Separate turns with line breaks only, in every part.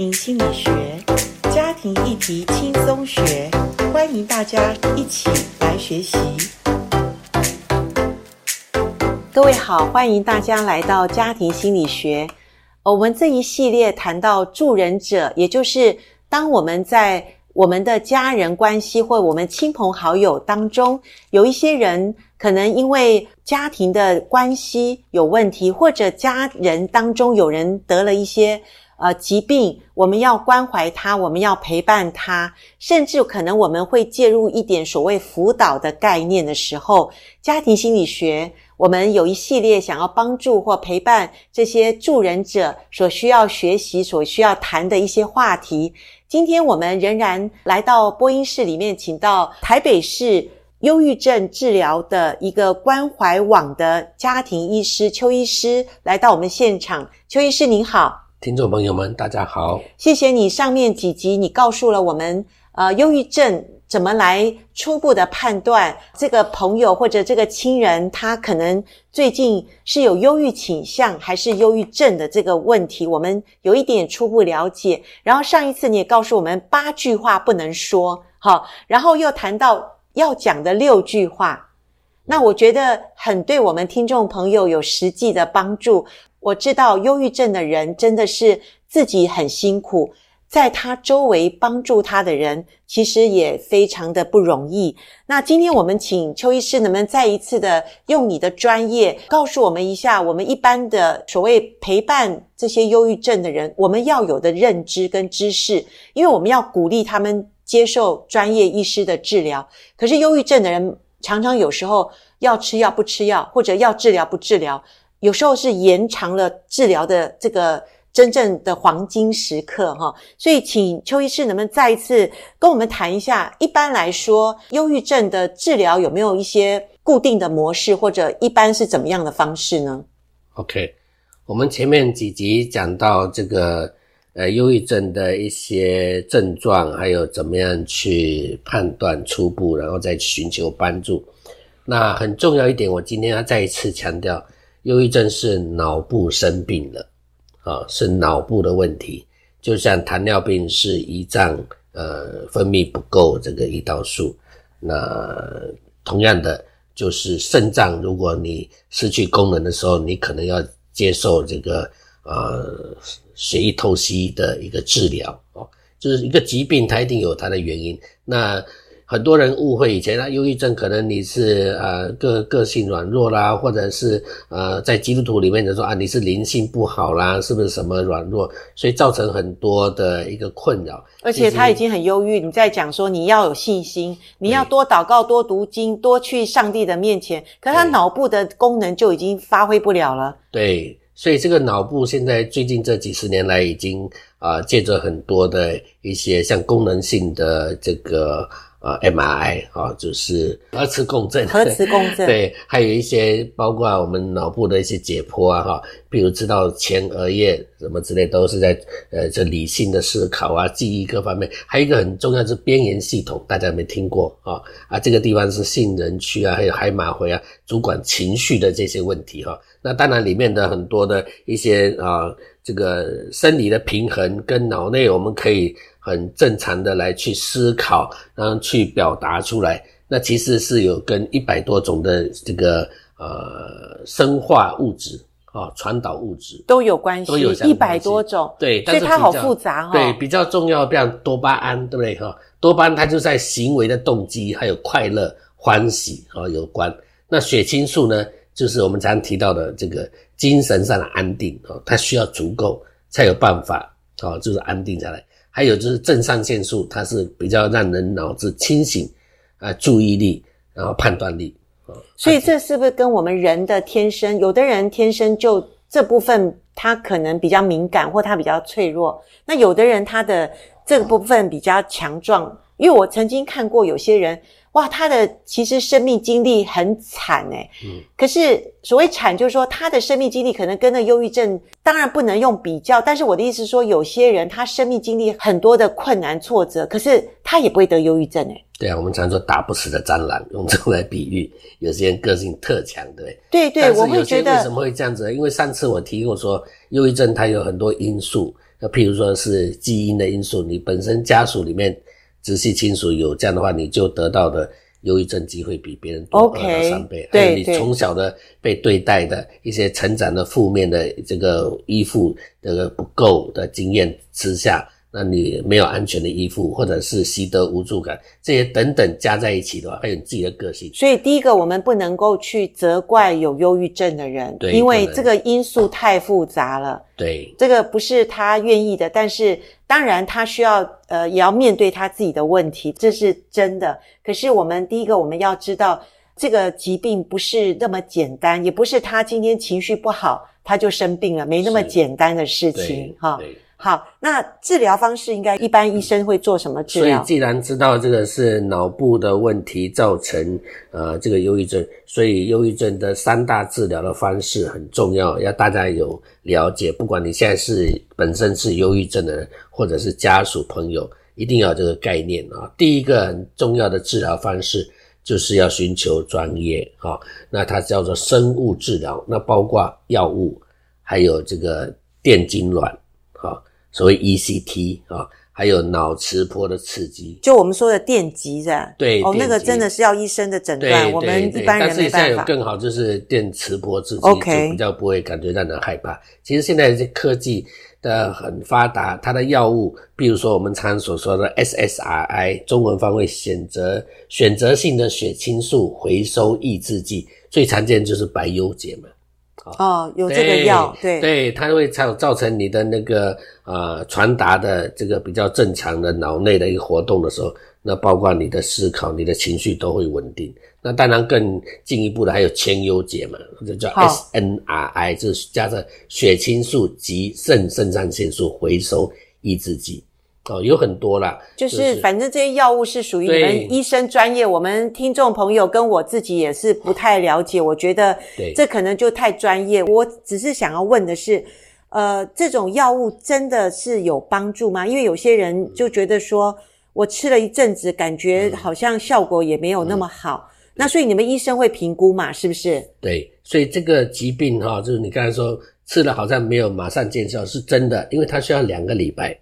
心理学，家庭议题轻松学，欢迎大家一起来学习。各位好，欢迎大家来到家庭心理学。我们这一系列谈到助人者，也就是当我们在我们的家人关系或我们亲朋好友当中，有一些人可能因为家庭的关系有问题，或者家人当中有人得了一些呃疾病，我们要关怀他，我们要陪伴他，甚至可能我们会介入一点所谓辅导的概念的时候，家庭心理学我们有一系列想要帮助或陪伴这些助人者所需要学习、所需要谈的一些话题。今天我们仍然来到播音室里面，请到台北市忧郁症治疗的一个关怀网的家庭医师邱医师来到我们现场。邱医师您好，
听众朋友们大家好，
谢谢你上面几集你告诉了我们，呃，忧郁症。怎么来初步的判断这个朋友或者这个亲人他可能最近是有忧郁倾向还是忧郁症的这个问题？我们有一点初步了解。然后上一次你也告诉我们八句话不能说，好，然后又谈到要讲的六句话，那我觉得很对我们听众朋友有实际的帮助。我知道忧郁症的人真的是自己很辛苦。在他周围帮助他的人，其实也非常的不容易。那今天我们请邱医师，能不能再一次的用你的专业告诉我们一下，我们一般的所谓陪伴这些忧郁症的人，我们要有的认知跟知识，因为我们要鼓励他们接受专业医师的治疗。可是忧郁症的人常常有时候要吃药不吃药，或者要治疗不治疗，有时候是延长了治疗的这个。真正的黄金时刻哈，所以请邱医师能不能再一次跟我们谈一下？一般来说，忧郁症的治疗有没有一些固定的模式，或者一般是怎么样的方式呢
？OK，我们前面几集讲到这个呃忧郁症的一些症状，还有怎么样去判断初步，然后再寻求帮助。那很重要一点，我今天要再一次强调，忧郁症是脑部生病了。啊，是脑部的问题，就像糖尿病是胰脏呃分泌不够这个胰岛素，那同样的就是肾脏，如果你失去功能的时候，你可能要接受这个呃血液透析的一个治疗哦，就是一个疾病，它一定有它的原因。那很多人误会以前啊，忧郁症可能你是呃个个性软弱啦，或者是呃在基督徒里面就说啊你是灵性不好啦，是不是什么软弱，所以造成很多的一个困扰。
而且他已经很忧郁，你在讲说你要有信心，你要多祷告、多读经、多去上帝的面前，可是他脑部的功能就已经发挥不了了。
对，所以这个脑部现在最近这几十年来已经啊、呃、借着很多的一些像功能性的这个。啊，MRI 啊，就是核磁共振，
核磁共振，
对，还有一些包括我们脑部的一些解剖啊，哈，比如知道前额叶什么之类，都是在呃这理性的思考啊、记忆各方面。还有一个很重要是边缘系统，大家有没有听过啊？啊，这个地方是杏仁区啊，还有海马回啊，主管情绪的这些问题哈。那当然里面的很多的一些啊，这个生理的平衡跟脑内我们可以。很正常的来去思考，然后去表达出来，那其实是有跟一百多种的这个呃生化物质啊，传导物质
都有关系，都有一百多种，
对，
所以它好复杂哈。
对，比较重要，比方多巴胺，对不对哈？多巴胺它就在行为的动机还有快乐、欢喜啊有关。那血清素呢，就是我们常常提到的这个精神上的安定啊，它需要足够才有办法啊，就是安定下来。还有就是正肾上腺素，它是比较让人脑子清醒，啊，注意力，然后判断力，啊，
所以这是不是跟我们人的天生？有的人天生就这部分他可能比较敏感，或他比较脆弱。那有的人他的这个部分比较强壮，因为我曾经看过有些人。哇，他的其实生命经历很惨诶，嗯，可是所谓惨，就是说他的生命经历可能跟那忧郁症当然不能用比较，但是我的意思是说，有些人他生命经历很多的困难挫折，可是他也不会得忧郁症诶。
对啊，我们常说打不死的蟑螂，用这个来比喻，有些人个性特强，对不对？
对对，我会觉得
为什么会这样子？因为上次我提过说，忧郁症它有很多因素。那譬如说是基因的因素，你本身家属里面直系亲属有这样的话，你就得到的忧郁症机会比别人多二到三倍。还有你从小的被对待的一些成长的负面的这个依附这个不够的经验之下。那你没有安全的依附，或者是习得无助感，这些等等加在一起的话，还有你自己的个性。
所以第一个，我们不能够去责怪有忧郁症的人，对，因为这个因素太复杂了。
对，
这个不是他愿意的，但是当然他需要呃也要面对他自己的问题，这是真的。可是我们第一个我们要知道，这个疾病不是那么简单，也不是他今天情绪不好他就生病了，没那么简单的事情哈。好，那治疗方式应该一般医生会做什么治疗？
所以既然知道这个是脑部的问题造成呃这个忧郁症，所以忧郁症的三大治疗的方式很重要，要大家有了解。不管你现在是本身是忧郁症的人，或者是家属朋友，一定要有这个概念啊。第一个很重要的治疗方式就是要寻求专业啊，那它叫做生物治疗，那包括药物，还有这个电痉挛啊。所谓 ECT 啊，还有脑磁波的刺激，
就我们说的电击是吧？
对，
哦，那个真的是要医生的诊断，我们一般人没办法。但是现
在有更好，就是电磁波刺激，OK，就比较不会感觉让人害怕。其实现在这科技的很发达，它的药物，比如说我们常所说的 SSRI，中文方位选择选择性的血清素回收抑制剂，最常见就是百忧解嘛。
哦，有这个药，对
对，它会造造成你的那个呃传达的这个比较正常的脑内的一个活动的时候，那包括你的思考、你的情绪都会稳定。那当然更进一步的还有千优解嘛，这叫 SNRI，就是加上血清素及肾肾上腺素回收抑制剂。哦，有很多啦，
就是反正这些药物是属于你们医生专业，我们听众朋友跟我自己也是不太了解。我觉得这可能就太专业。我只是想要问的是，呃，这种药物真的是有帮助吗？因为有些人就觉得说，我吃了一阵子，感觉好像效果也没有那么好。那所以你们医生会评估嘛？是不是？
对，所以这个疾病哈，就是你刚才说吃了好像没有马上见效，是真的，因为它需要两个礼拜。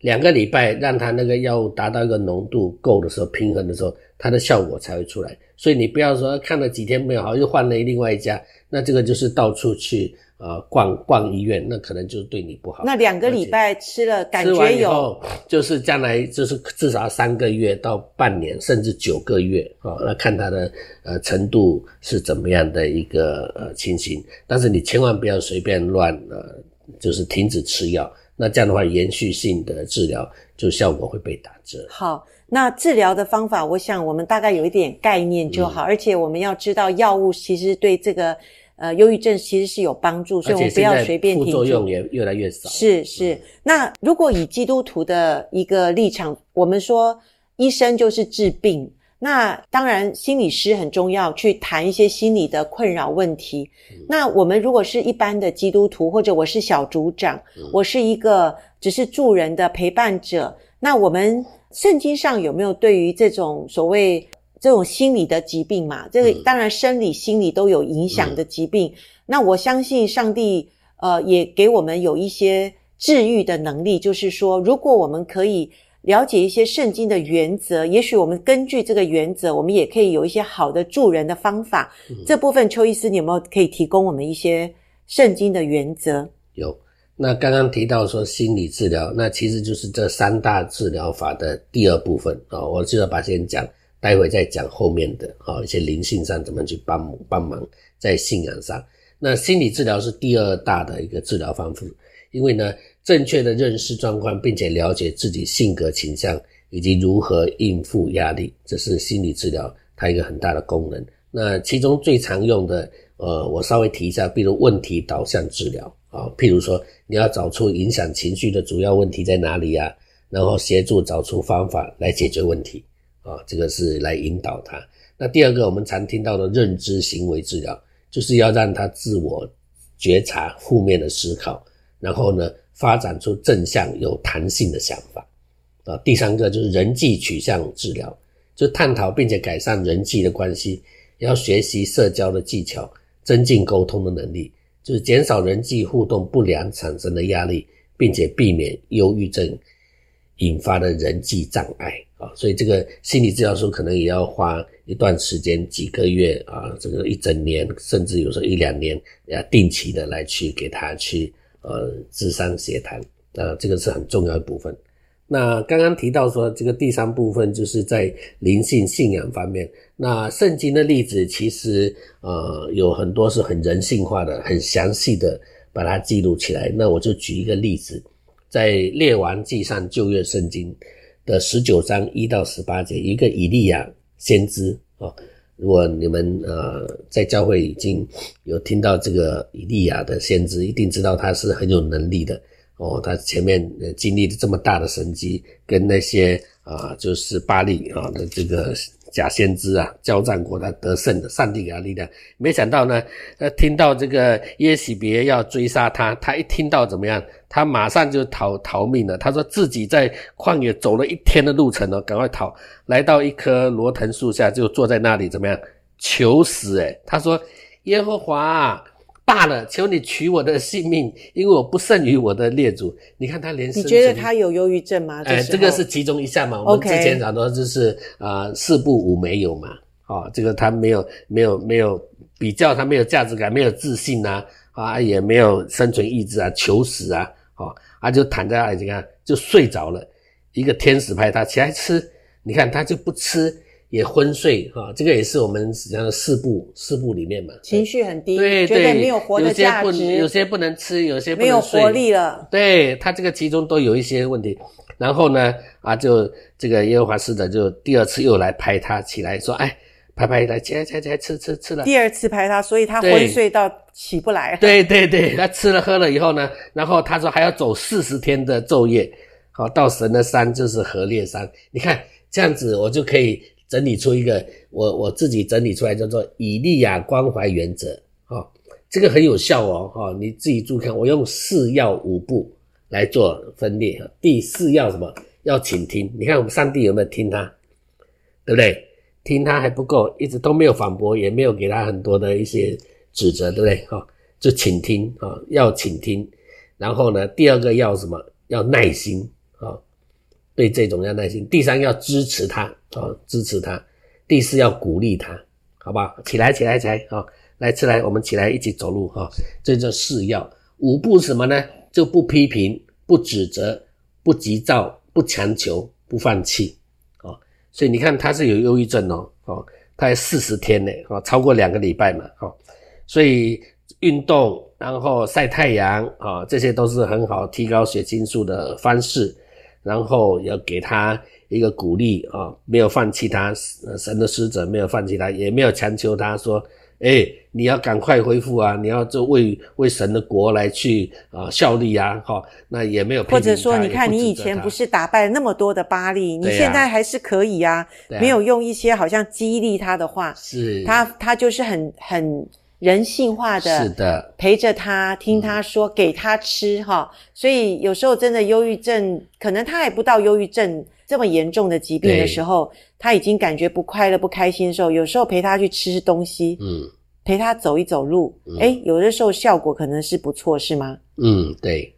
两个礼拜让他那个药物达到一个浓度够的时候，平衡的时候，它的效果才会出来。所以你不要说看了几天没有好，又换了另外一家，那这个就是到处去呃逛逛医院，那可能就是对你不好。
那两个礼拜吃了，感觉有，
就是将来就是至少三个月到半年，甚至九个月啊，那看它的呃程度是怎么样的一个呃情形。但是你千万不要随便乱呃，就是停止吃药。那这样的话，延续性的治疗就效果会被打折。
好，那治疗的方法，我想我们大概有一点概念就好。嗯、而且我们要知道，药物其实对这个呃忧郁症其实是有帮助，所以我们不要随便停。
副作用也越来越少。
是是。嗯、那如果以基督徒的一个立场，我们说医生就是治病。那当然，心理师很重要，去谈一些心理的困扰问题。嗯、那我们如果是一般的基督徒，或者我是小组长，嗯、我是一个只是助人的陪伴者，那我们圣经上有没有对于这种所谓这种心理的疾病嘛？这个当然生理、心理都有影响的疾病。嗯、那我相信上帝呃也给我们有一些治愈的能力，就是说，如果我们可以。了解一些圣经的原则，也许我们根据这个原则，我们也可以有一些好的助人的方法。嗯、这部分邱医师，你有没有可以提供我们一些圣经的原则？
有。那刚刚提到说心理治疗，那其实就是这三大治疗法的第二部分啊、哦。我就要把先讲，待会再讲后面的啊、哦，一些灵性上怎么去帮帮忙，在信仰上。那心理治疗是第二大的一个治疗方式，因为呢。正确的认识状况，并且了解自己性格倾向以及如何应付压力，这是心理治疗它一个很大的功能。那其中最常用的，呃，我稍微提一下，比如问题导向治疗啊，譬如说你要找出影响情绪的主要问题在哪里呀，然后协助找出方法来解决问题啊，这个是来引导他。那第二个我们常听到的认知行为治疗，就是要让他自我觉察负面的思考，然后呢，发展出正向有弹性的想法啊，第三个就是人际取向治疗，就探讨并且改善人际的关系，要学习社交的技巧，增进沟通的能力，就是减少人际互动不良产生的压力，并且避免忧郁症引发的人际障碍啊。所以这个心理治疗师可能也要花一段时间，几个月啊，这个一整年，甚至有时候一两年，要定期的来去给他去呃智商协谈啊，这个是很重要的部分。那刚刚提到说，这个第三部分就是在灵性信仰方面。那圣经的例子其实呃有很多是很人性化的，很详细的把它记录起来。那我就举一个例子，在列王纪上旧约圣经的十九章一到十八节，一个以利亚先知啊。如果你们呃在教会已经有听到这个以利亚的先知，一定知道他是很有能力的。哦，他前面呃经历了这么大的神迹，跟那些啊，就是巴力啊的这个假先知啊交战过，他得胜的，上帝给他力量。没想到呢，呃，听到这个耶洗别要追杀他，他一听到怎么样，他马上就逃逃命了。他说自己在旷野走了一天的路程哦，赶快逃，来到一棵罗藤树下，就坐在那里怎么样求死？诶，他说耶和华啊。罢了，求你取我的性命，因为我不胜于我的列祖。你看他连，你
觉得他有忧郁症吗？
哎，这个是其中一项嘛。我们之前讲到就是啊、呃，四不五没有嘛。哦，这个他没有没有没有比较，他没有价值感，没有自信啊，啊，也没有生存意志啊，求死啊，哦，啊就躺在那里，你看就睡着了。一个天使派他起来吃，你看他就不吃。也昏睡哈，这个也是我们实际上的四步四步里面嘛，
情绪很低，
对，
觉得没有活的价值，
有些不能吃，有些不能睡，
没有活力了。
对，他这个其中都有一些问题。然后呢，啊，就这个耶和华使者就第二次又来拍他起来，说，哎，拍拍来，起来起来起来，吃吃吃了。
第二次拍他，所以他昏睡到起不来。
对对对，他吃了喝了以后呢，然后他说还要走四十天的昼夜，好，到神的山就是何烈山。你看这样子，我就可以。整理出一个我我自己整理出来叫做以利亚关怀原则，哈，这个很有效哦，哈，你自己注意看，我用四要五不来做分裂哈。第四要什么？要倾听。你看我们上帝有没有听他？对不对？听他还不够，一直都没有反驳，也没有给他很多的一些指责，对不对？哈，就倾听啊，要倾听。然后呢，第二个要什么？要耐心啊。对这种要耐心，第三要支持他啊、支持他；第四要鼓励他，好不好？起来，起来，起来啊、来，起来，我们起来一起走路哈、这叫四要。五不什么呢？就不批评，不指责，不急躁，不强求，不放弃、所以你看他是有忧郁症哦，哦，他还四十天呢，哦，超过两个礼拜嘛，哦，所以运动，然后晒太阳啊、哦，这些都是很好提高血清素的方式。然后要给他一个鼓励啊，没有放弃他，神的使者没有放弃他，也没有强求他说，哎，你要赶快恢复啊，你要就为为神的国来去啊效力啊，哈，那也没有。
或者说，你看你以前不是打败了那么多的巴力，你现在还是可以啊，没有用一些好像激励他的话，
是，
他他就是很很。人性化的，
是的，
陪着他，听他说，给他吃哈。所以有时候真的忧郁症，可能他还不到忧郁症这么严重的疾病的时候，他已经感觉不快乐、不开心的时候，有时候陪他去吃东西，嗯，陪他走一走路，诶，有的时候效果可能是不错，是吗？
嗯，对。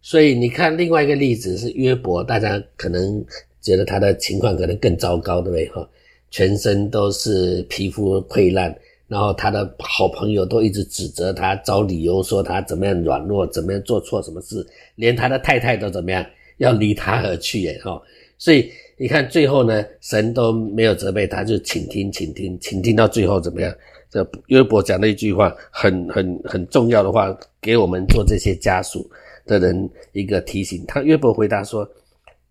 所以你看，另外一个例子是约伯，大家可能觉得他的情况可能更糟糕，对不对？哈，全身都是皮肤溃烂。然后他的好朋友都一直指责他，找理由说他怎么样软弱，怎么样做错什么事，连他的太太都怎么样要离他而去耶哈。所以你看最后呢，神都没有责备他，就请听，请听，请听到最后怎么样？这约伯讲了一句话，很很很重要的话，给我们做这些家属的人一个提醒。他约伯回答说：“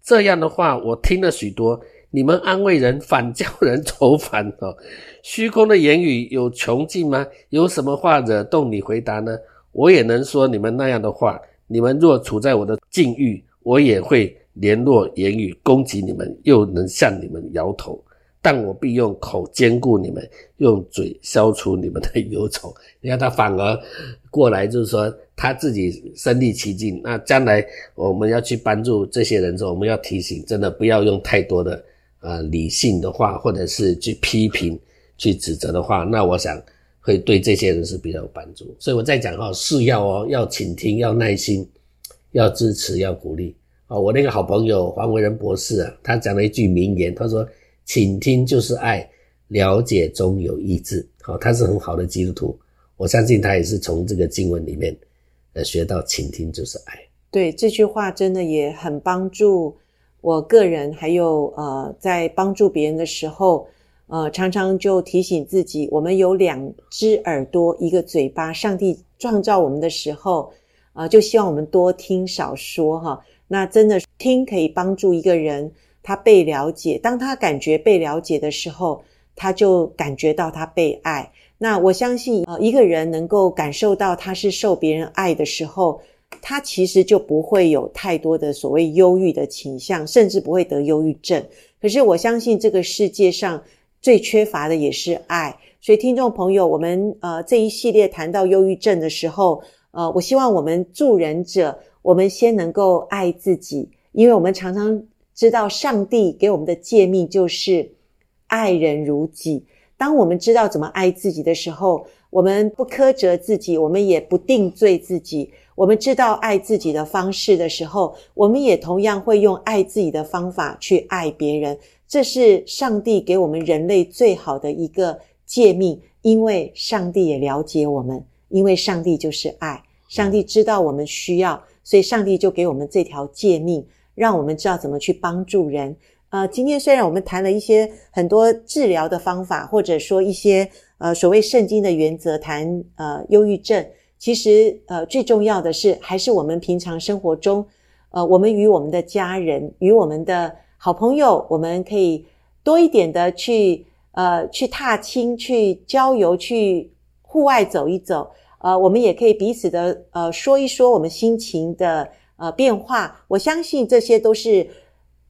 这样的话，我听了许多。”你们安慰人，反叫人愁烦哦。虚空的言语有穷尽吗？有什么话惹动你回答呢？我也能说你们那样的话。你们若处在我的境遇，我也会联络言语攻击你们，又能向你们摇头。但我必用口坚固你们，用嘴消除你们的忧愁。你看他反而过来，就是说他自己身历其境。那将来我们要去帮助这些人的时候，我们要提醒，真的不要用太多的。呃，理性的话，或者是去批评、去指责的话，那我想会对这些人是比较有帮助。所以我在讲哈，是要哦，要倾听，要耐心，要支持，要鼓励。啊，我那个好朋友黄维仁博士啊，他讲了一句名言，他说：“倾听就是爱，了解中有意志。”好，他是很好的基督徒，我相信他也是从这个经文里面，呃，学到倾听就是爱。
对，这句话真的也很帮助我个人，还有呃，在帮助别人的时候，呃，常常就提醒自己，我们有两只耳朵，一个嘴巴，上帝创造我们的时候，呃，就希望我们多听少说哈。那真的听可以帮助一个人，他被了解。当他感觉被了解的时候，他就感觉到他被爱。那我相信，呃，一个人能够感受到他是受别人爱的时候，他其实就不会有太多的所谓忧郁的倾向，甚至不会得忧郁症。可是我相信，这个世界上最缺乏的也是爱。所以，听众朋友，我们呃这一系列谈到忧郁症的时候，呃，我希望我们助人者。我们先能够爱自己，因为我们常常知道上帝给我们的诫命就是爱人如己。当我们知道怎么爱自己的时候，我们不苛责自己，我们也不定罪自己。我们知道爱自己的方式的时候，我们也同样会用爱自己的方法去爱别人。这是上帝给我们人类最好的一个诫命，因为上帝也了解我们，因为上帝就是爱，上帝知道我们需要。所以，上帝就给我们这条诫命，让我们知道怎么去帮助人。呃，今天虽然我们谈了一些很多治疗的方法，或者说一些呃所谓圣经的原则，谈呃忧郁症，其实呃最重要的是，还是我们平常生活中，呃，我们与我们的家人、与我们的好朋友，我们可以多一点的去呃去踏青、去郊游、去户外走一走。呃，我们也可以彼此的呃说一说我们心情的呃变化。我相信这些都是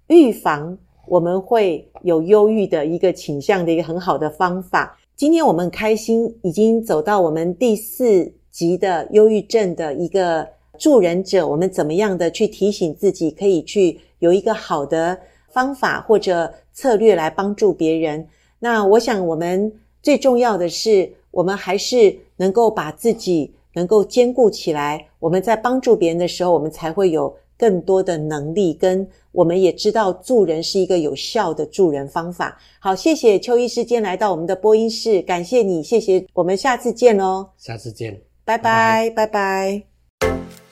预防我们会有忧郁的一个倾向的一个很好的方法。今天我们很开心已经走到我们第四集的忧郁症的一个助人者，我们怎么样的去提醒自己，可以去有一个好的方法或者策略来帮助别人。那我想我们最重要的是。我们还是能够把自己能够坚固起来。我们在帮助别人的时候，我们才会有更多的能力，跟我们也知道助人是一个有效的助人方法。好，谢谢邱医师今天来到我们的播音室，感谢你，谢谢，我们下次见哦。
下次见，
拜拜，拜拜。拜拜。